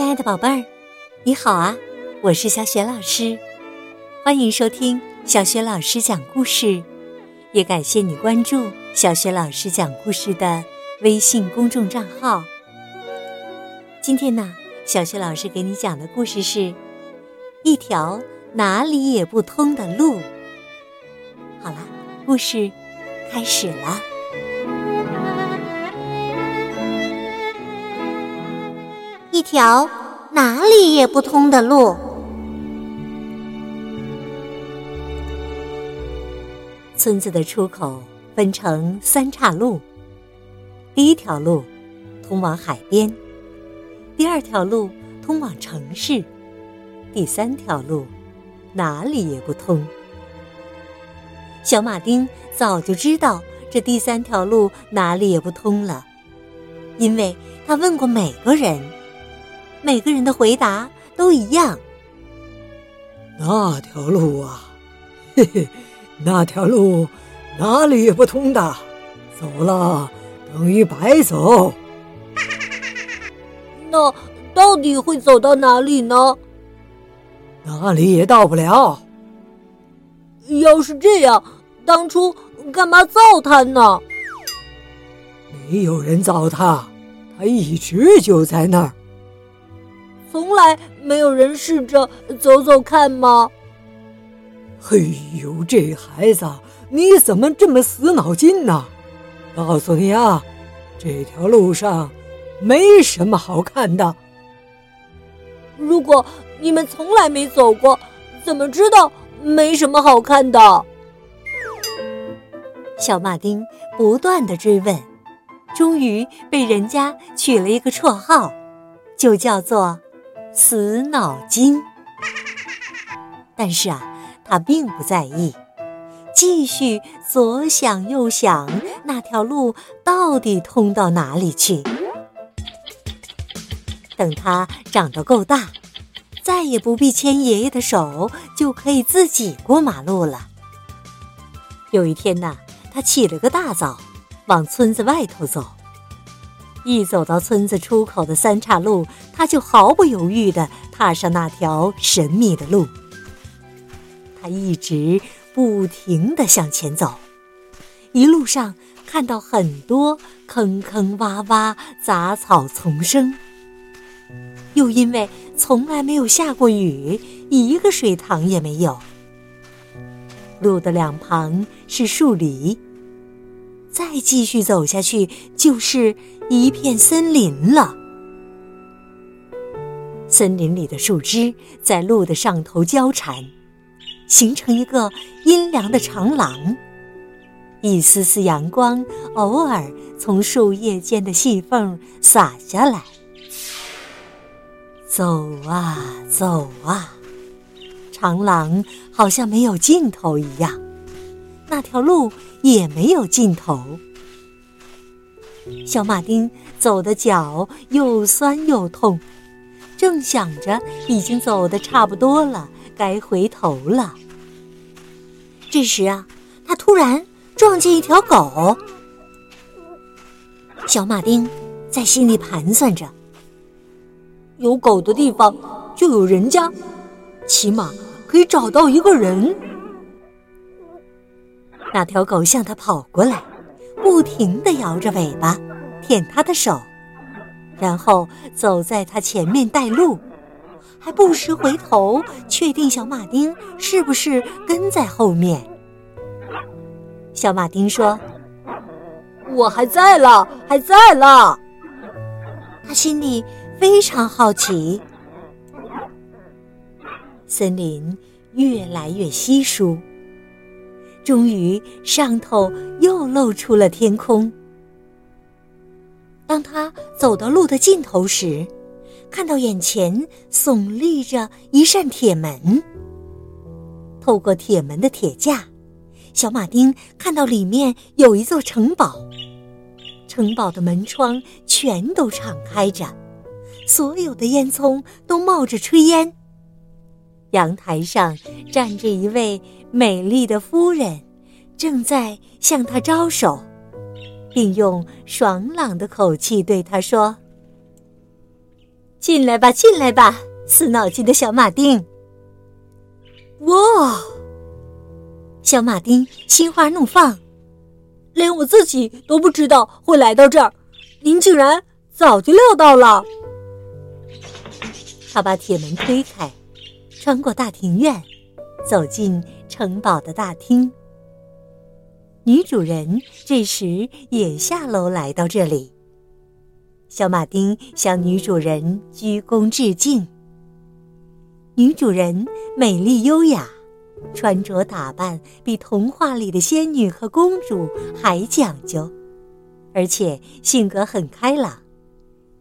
亲爱的宝贝儿，你好啊！我是小雪老师，欢迎收听小雪老师讲故事，也感谢你关注小雪老师讲故事的微信公众账号。今天呢，小雪老师给你讲的故事是一条哪里也不通的路。好了，故事开始了。一条哪里也不通的路。村子的出口分成三岔路，第一条路通往海边，第二条路通往城市，第三条路哪里也不通。小马丁早就知道这第三条路哪里也不通了，因为他问过每个人。每个人的回答都一样。那条路啊，嘿 嘿，那条路哪里也不通的，走了等于白走。那到底会走到哪里呢？哪里也到不了。要是这样，当初干嘛造它呢？没有人造它，它一直就在那儿。从来没有人试着走走看吗？嘿呦，这孩子，你怎么这么死脑筋呢？告诉你啊，这条路上没什么好看的。如果你们从来没走过，怎么知道没什么好看的？小马丁不断的追问，终于被人家取了一个绰号，就叫做。死脑筋，但是啊，他并不在意，继续左想右想，那条路到底通到哪里去？等他长得够大，再也不必牵爷爷的手，就可以自己过马路了。有一天呐，他起了个大早，往村子外头走。一走到村子出口的三岔路，他就毫不犹豫地踏上那条神秘的路。他一直不停地向前走，一路上看到很多坑坑洼洼、杂草丛生，又因为从来没有下过雨，一个水塘也没有。路的两旁是树篱。再继续走下去，就是一片森林了。森林里的树枝在路的上头交缠，形成一个阴凉的长廊。一丝丝阳光偶尔从树叶间的细缝洒下来。走啊走啊，长廊好像没有尽头一样。那条路也没有尽头。小马丁走的脚又酸又痛，正想着已经走的差不多了，该回头了。这时啊，他突然撞见一条狗。小马丁在心里盘算着：有狗的地方就有人家，起码可以找到一个人。那条狗向他跑过来，不停地摇着尾巴，舔他的手，然后走在他前面带路，还不时回头确定小马丁是不是跟在后面。小马丁说：“我还在了，还在了。”他心里非常好奇。森林越来越稀疏。终于，上头又露出了天空。当他走到路的尽头时，看到眼前耸立着一扇铁门。透过铁门的铁架，小马丁看到里面有一座城堡。城堡的门窗全都敞开着，所有的烟囱都冒着炊烟。阳台上站着一位美丽的夫人，正在向他招手，并用爽朗的口气对他说：“进来吧，进来吧，死脑筋的小马丁！哇，小马丁心花怒放，连我自己都不知道会来到这儿，您竟然早就料到了。他把铁门推开，穿过大庭院，走进城堡的大厅。女主人这时也下楼来到这里。小马丁向女主人鞠躬致敬。女主人美丽优雅，穿着打扮比童话里的仙女和公主还讲究，而且性格很开朗。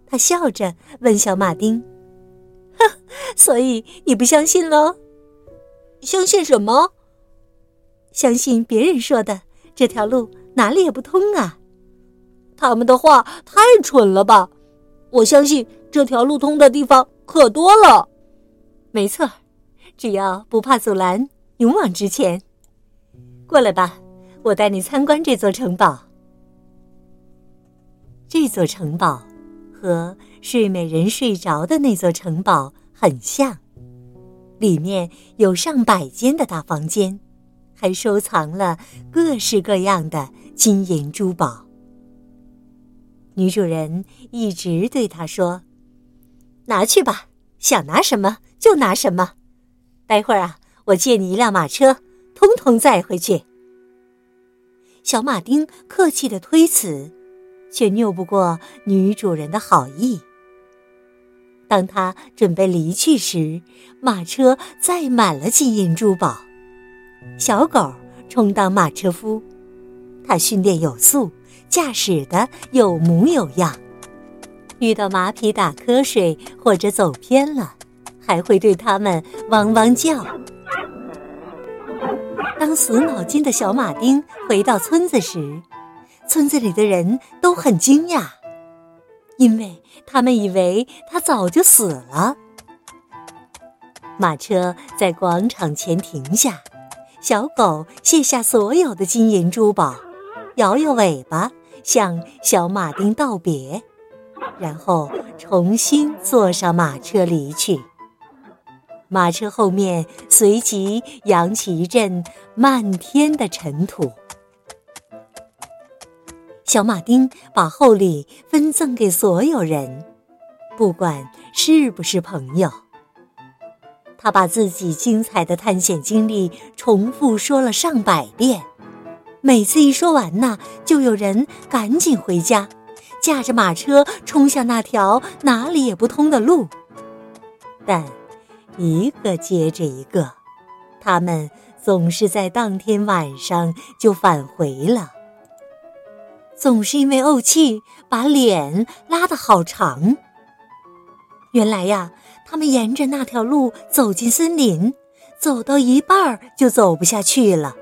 她笑着问小马丁：“，所以你不相信喽？相信什么？相信别人说的。”这条路哪里也不通啊！他们的话太蠢了吧！我相信这条路通的地方可多了。没错，只要不怕阻拦，勇往直前。过来吧，我带你参观这座城堡。这座城堡和睡美人睡着的那座城堡很像，里面有上百间的大房间。还收藏了各式各样的金银珠宝。女主人一直对他说：“拿去吧，想拿什么就拿什么。待会儿啊，我借你一辆马车，通通载回去。”小马丁客气的推辞，却拗不过女主人的好意。当他准备离去时，马车载满了金银珠宝。小狗充当马车夫，它训练有素，驾驶的有模有样。遇到马匹打瞌睡或者走偏了，还会对它们汪汪叫。当死脑筋的小马丁回到村子时，村子里的人都很惊讶，因为他们以为他早就死了。马车在广场前停下。小狗卸下所有的金银珠宝，摇摇尾巴向小马丁道别，然后重新坐上马车离去。马车后面随即扬起一阵漫天的尘土。小马丁把厚礼分赠给所有人，不管是不是朋友。他把自己精彩的探险经历重复说了上百遍，每次一说完呢，就有人赶紧回家，驾着马车冲向那条哪里也不通的路。但一个接着一个，他们总是在当天晚上就返回了，总是因为怄气把脸拉得好长。原来呀。他们沿着那条路走进森林，走到一半就走不下去了，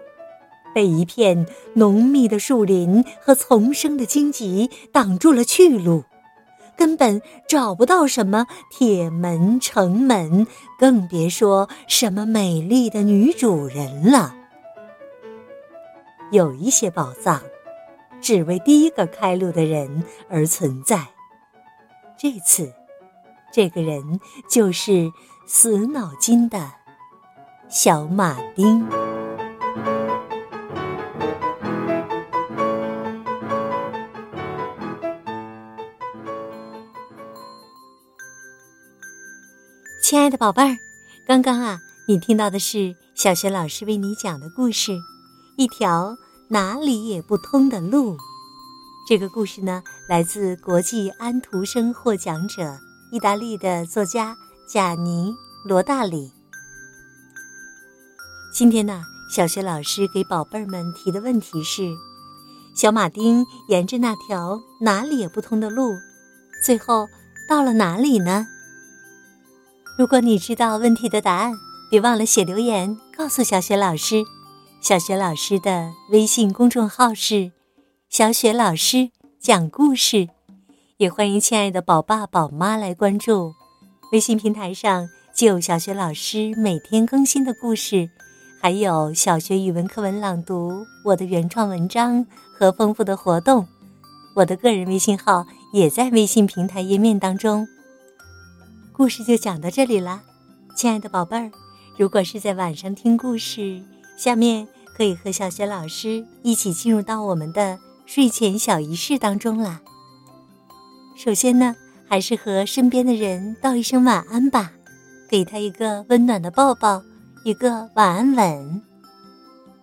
被一片浓密的树林和丛生的荆棘挡住了去路，根本找不到什么铁门、城门，更别说什么美丽的女主人了。有一些宝藏，只为第一个开路的人而存在。这次。这个人就是死脑筋的小马丁。亲爱的宝贝儿，刚刚啊，你听到的是小学老师为你讲的故事《一条哪里也不通的路》。这个故事呢，来自国际安徒生获奖者。意大利的作家贾尼罗大里。今天呢，小学老师给宝贝儿们提的问题是：小马丁沿着那条哪里也不通的路，最后到了哪里呢？如果你知道问题的答案，别忘了写留言告诉小雪老师。小雪老师的微信公众号是“小雪老师讲故事”。也欢迎亲爱的宝爸宝妈来关注，微信平台上就有小学老师每天更新的故事，还有小学语文课文朗读、我的原创文章和丰富的活动。我的个人微信号也在微信平台页面当中。故事就讲到这里了，亲爱的宝贝儿。如果是在晚上听故事，下面可以和小雪老师一起进入到我们的睡前小仪式当中啦。首先呢，还是和身边的人道一声晚安吧，给他一个温暖的抱抱，一个晚安吻。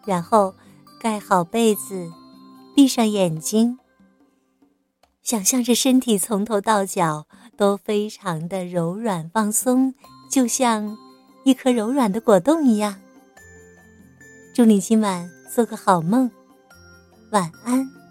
然后盖好被子，闭上眼睛，想象着身体从头到脚。都非常的柔软放松，就像一颗柔软的果冻一样。祝你今晚做个好梦，晚安。